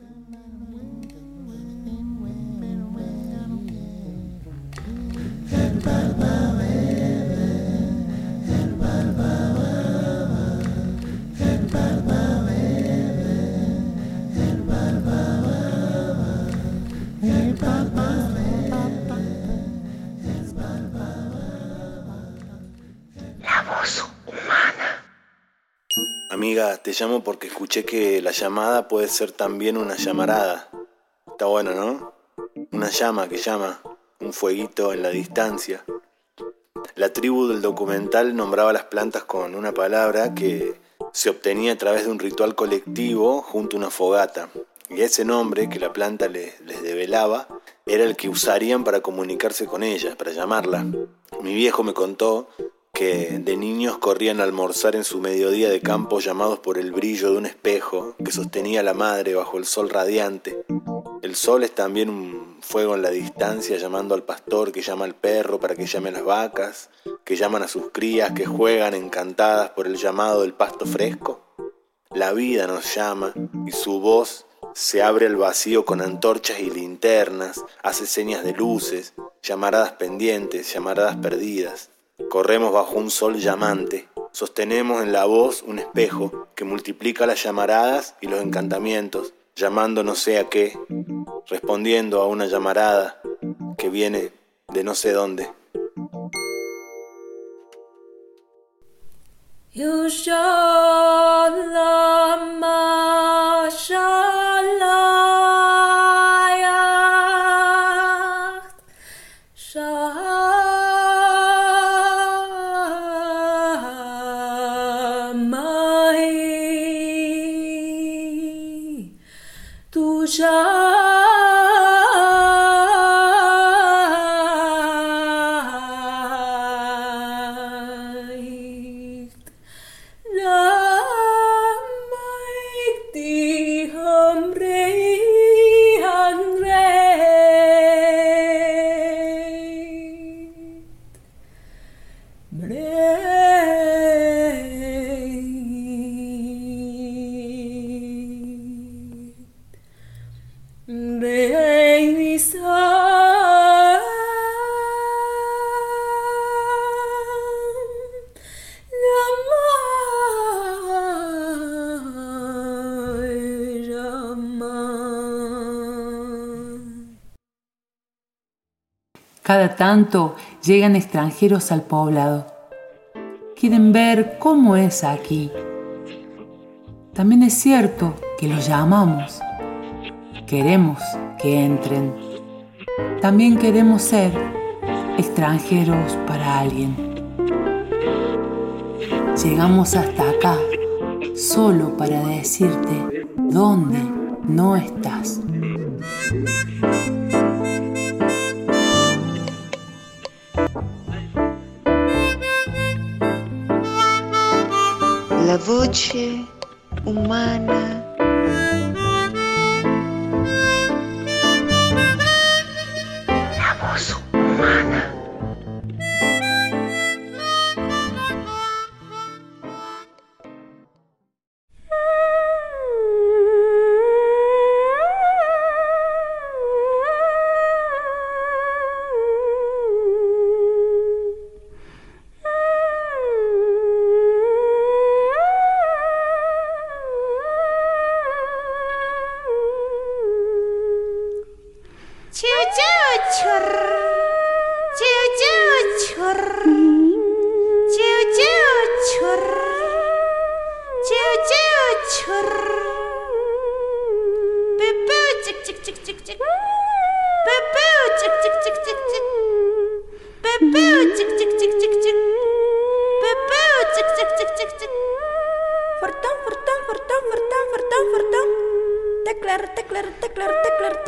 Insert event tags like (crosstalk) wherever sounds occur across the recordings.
my mind. Amiga, te llamo porque escuché que la llamada puede ser también una llamarada. Está bueno, ¿no? Una llama que llama, un fueguito en la distancia. La tribu del documental nombraba las plantas con una palabra que se obtenía a través de un ritual colectivo junto a una fogata. Y ese nombre que la planta les, les develaba era el que usarían para comunicarse con ella, para llamarla. Mi viejo me contó que de niños corrían a almorzar en su mediodía de campo llamados por el brillo de un espejo que sostenía la madre bajo el sol radiante. El sol es también un fuego en la distancia llamando al pastor que llama al perro para que llame a las vacas, que llaman a sus crías que juegan encantadas por el llamado del pasto fresco. La vida nos llama y su voz se abre al vacío con antorchas y linternas, hace señas de luces, llamaradas pendientes, llamaradas perdidas. Corremos bajo un sol llamante, sostenemos en la voz un espejo que multiplica las llamaradas y los encantamientos, llamando no sé a qué, respondiendo a una llamarada que viene de no sé dónde. Cada tanto llegan extranjeros al poblado. Quieren ver cómo es aquí. También es cierto que los llamamos. Queremos que entren. También queremos ser extranjeros para alguien. Llegamos hasta acá solo para decirte dónde no estás. la voce Huku.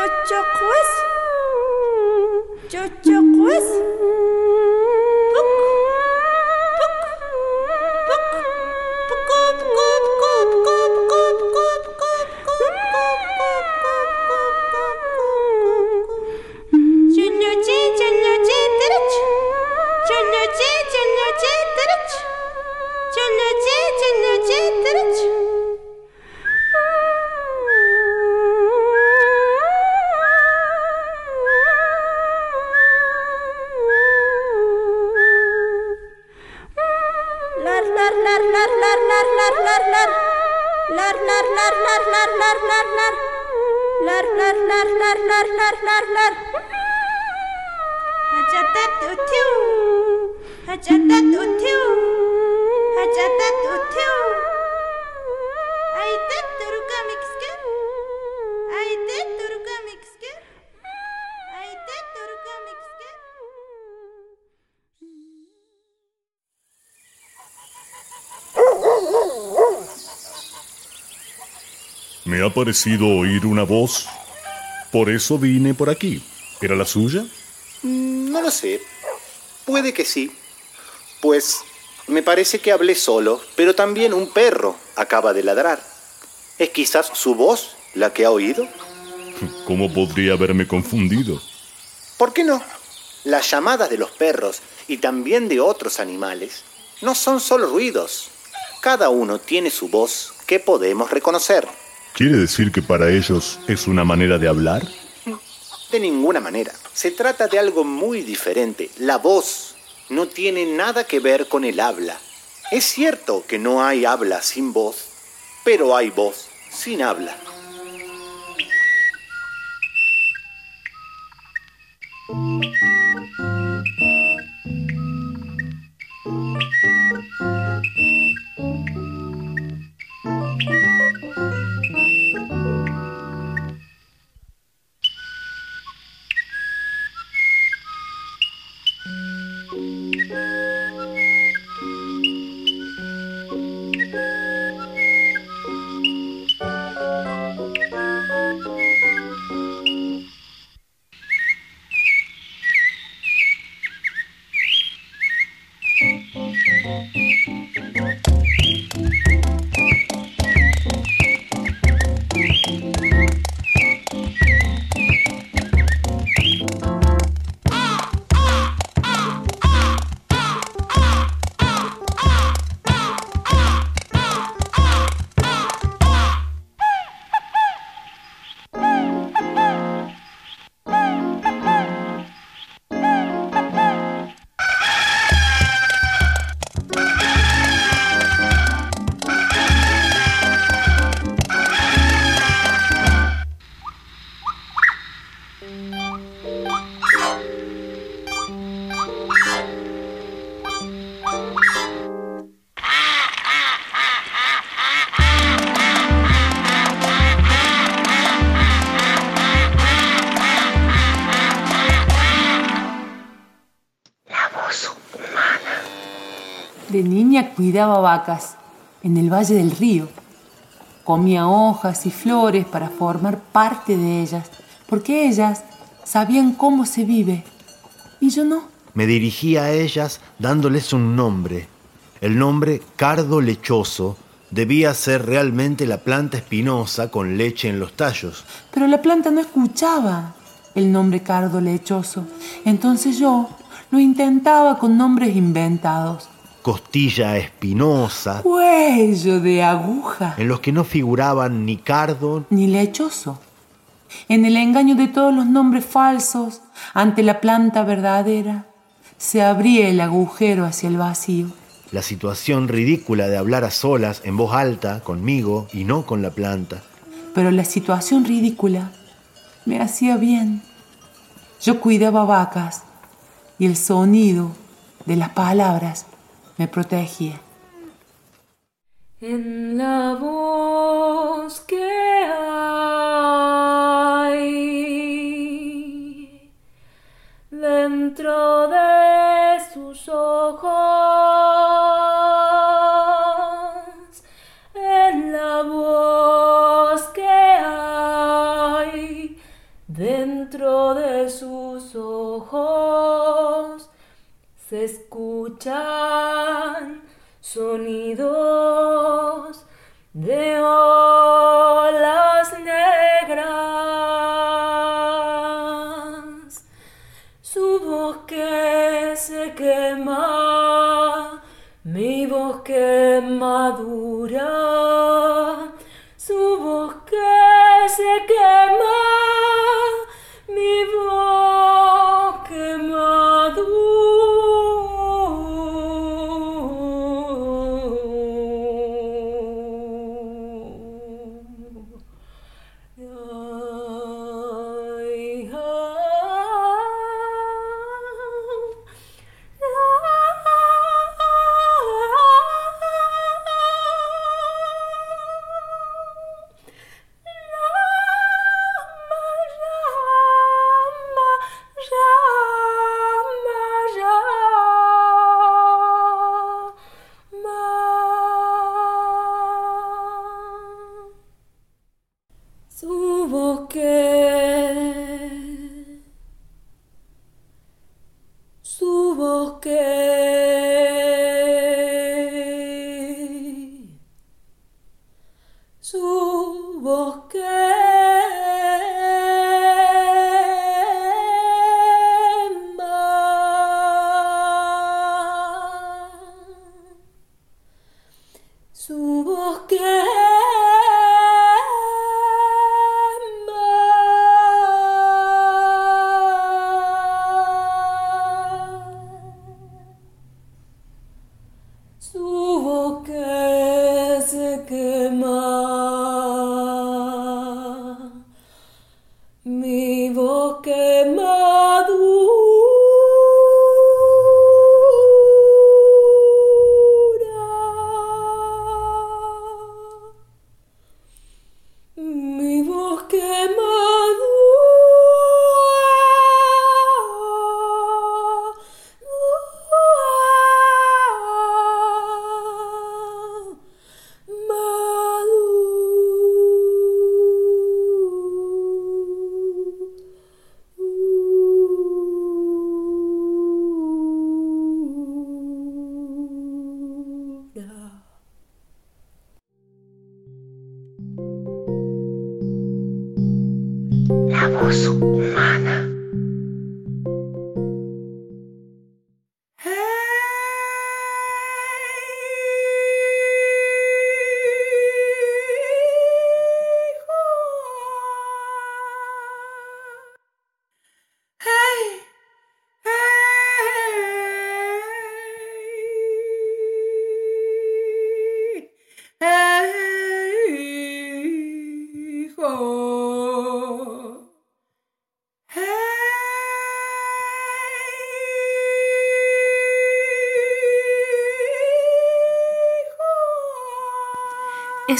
Çocuk kız. Çocuk kız. Me ha parecido oír una voz. Por eso vine por aquí. ¿Era la suya? Mm, no lo sé. Puede que sí. Pues me parece que hablé solo, pero también un perro acaba de ladrar. ¿Es quizás su voz la que ha oído? (laughs) ¿Cómo podría haberme confundido? ¿Por qué no? Las llamadas de los perros y también de otros animales no son solo ruidos. Cada uno tiene su voz que podemos reconocer. ¿Quiere decir que para ellos es una manera de hablar? De ninguna manera. Se trata de algo muy diferente. La voz no tiene nada que ver con el habla. Es cierto que no hay habla sin voz, pero hay voz sin habla. De niña cuidaba vacas en el valle del río. Comía hojas y flores para formar parte de ellas, porque ellas sabían cómo se vive y yo no. Me dirigía a ellas dándoles un nombre. El nombre cardo lechoso debía ser realmente la planta espinosa con leche en los tallos. Pero la planta no escuchaba el nombre cardo lechoso. Entonces yo lo intentaba con nombres inventados. Costilla espinosa, Cuello de aguja. en los que no figuraban ni cardo Ni lechoso. En el engaño de todos los nombres falsos, ante la planta verdadera, se abría el agujero hacia el vacío. la situación ridícula de hablar a solas en voz alta conmigo y no con la planta. pero la situación ridícula me hacía bien. Yo cuidaba vacas y el sonido de las palabras me protegía. En la voz que hay dentro de sus ojos. Se quema.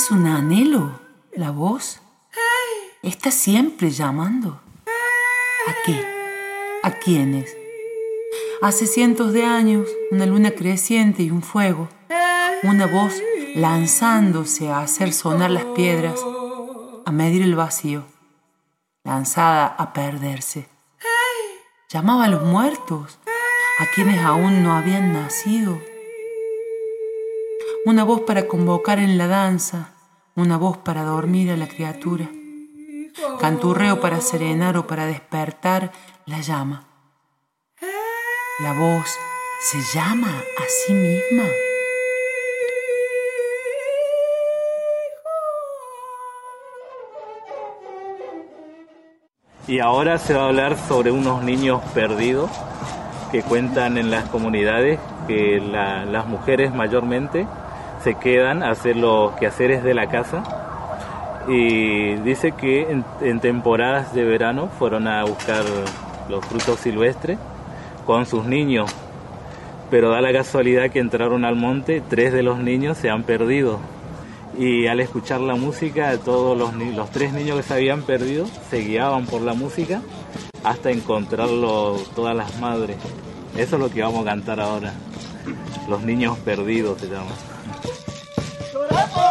¿Es un anhelo la voz? ¿Está siempre llamando? ¿A qué? ¿A quiénes? Hace cientos de años, una luna creciente y un fuego, una voz lanzándose a hacer sonar las piedras, a medir el vacío, lanzada a perderse. Llamaba a los muertos, a quienes aún no habían nacido una voz para convocar en la danza, una voz para dormir a la criatura, canturreo para serenar o para despertar la llama. La voz se llama a sí misma. Y ahora se va a hablar sobre unos niños perdidos que cuentan en las comunidades que las mujeres mayormente se quedan a hacer los quehaceres de la casa y dice que en, temporadas de verano fueron a buscar los frutos silvestres con sus niños, pero da la casualidad que entraron al monte, tres de los niños se han perdido y al escuchar la música todos los, los tres niños que se habían perdido se guiaban por la música hasta encontrarlo todas las madres. Eso es lo que vamos a cantar ahora. Los niños perdidos se llama. Baby,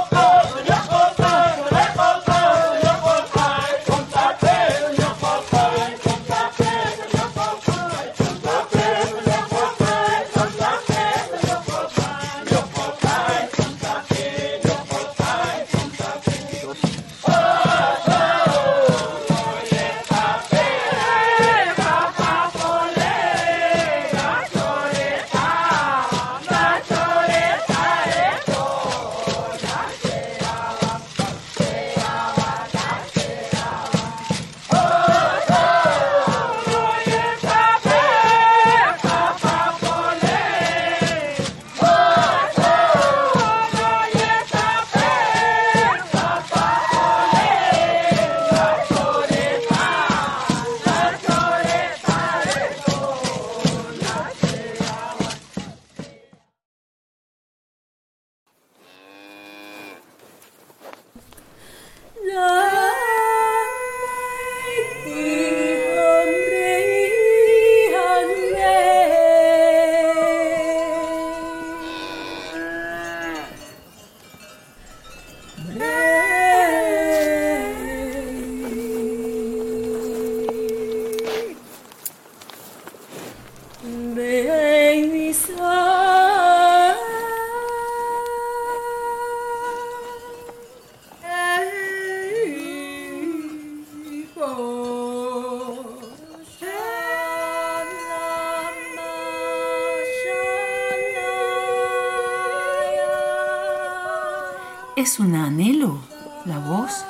¿Es un anhelo la voz?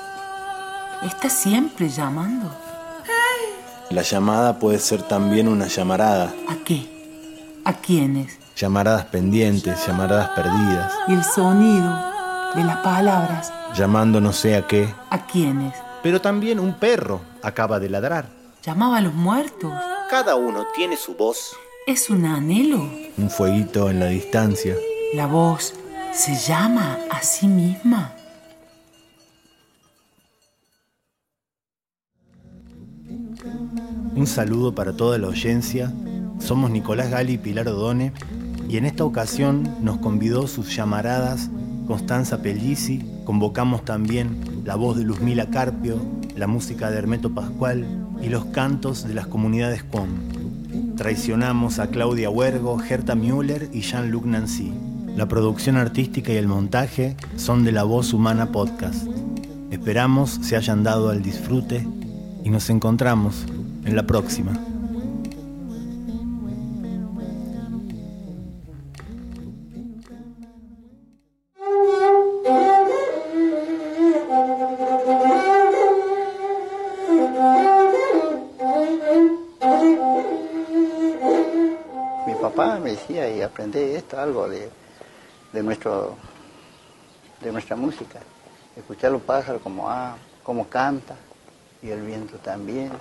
Está siempre llamando. La llamada puede ser también una llamarada. ¿A qué? ¿A quiénes? Llamaradas pendientes, llamaradas perdidas. Y el sonido de las palabras. Llamando no sé a qué. ¿A quiénes? Pero también un perro acaba de ladrar. Llamaba a los muertos. Cada uno tiene su voz. ¿Es un anhelo? Un fueguito en la distancia. La voz se llama a sí misma. Un saludo para toda la audiencia. Somos Nicolás Gali y Pilar Odone y en esta ocasión nos convidó sus llamaradas Constanza Pellisi, convocamos también la voz de Luzmila Carpio, la música de Hermeto Pascual y los cantos de las comunidades COM. Traicionamos a Claudia Huergo, Gerta Müller y Jean-Luc Nancy. La producción artística y el montaje son de La Voz Humana Podcast. Esperamos se hayan dado al disfrute y nos encontramos en la próxima. Mi papá me decía y aprendí esto, algo de, de nuestro de nuestra música. Escuchar los pájaros como ah, como canta, y el viento también,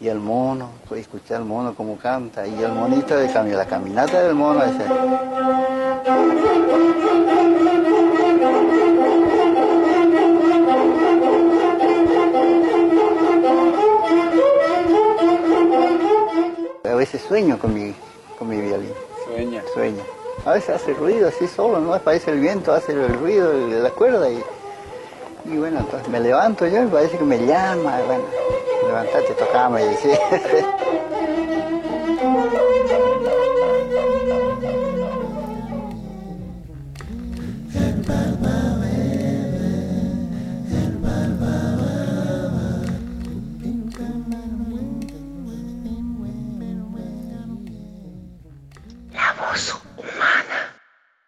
y el mono, pues escuchar el mono como canta, y el monito de cami- la caminata del mono ese. A veces sueño con mi, con mi violín. Sueña. Sueño. A veces hace ruido así solo, ¿no? Parece el viento, hace el ruido de la cuerda y, y bueno, entonces me levanto yo y parece que me llama, bueno, levantate, tocame y decía. (laughs)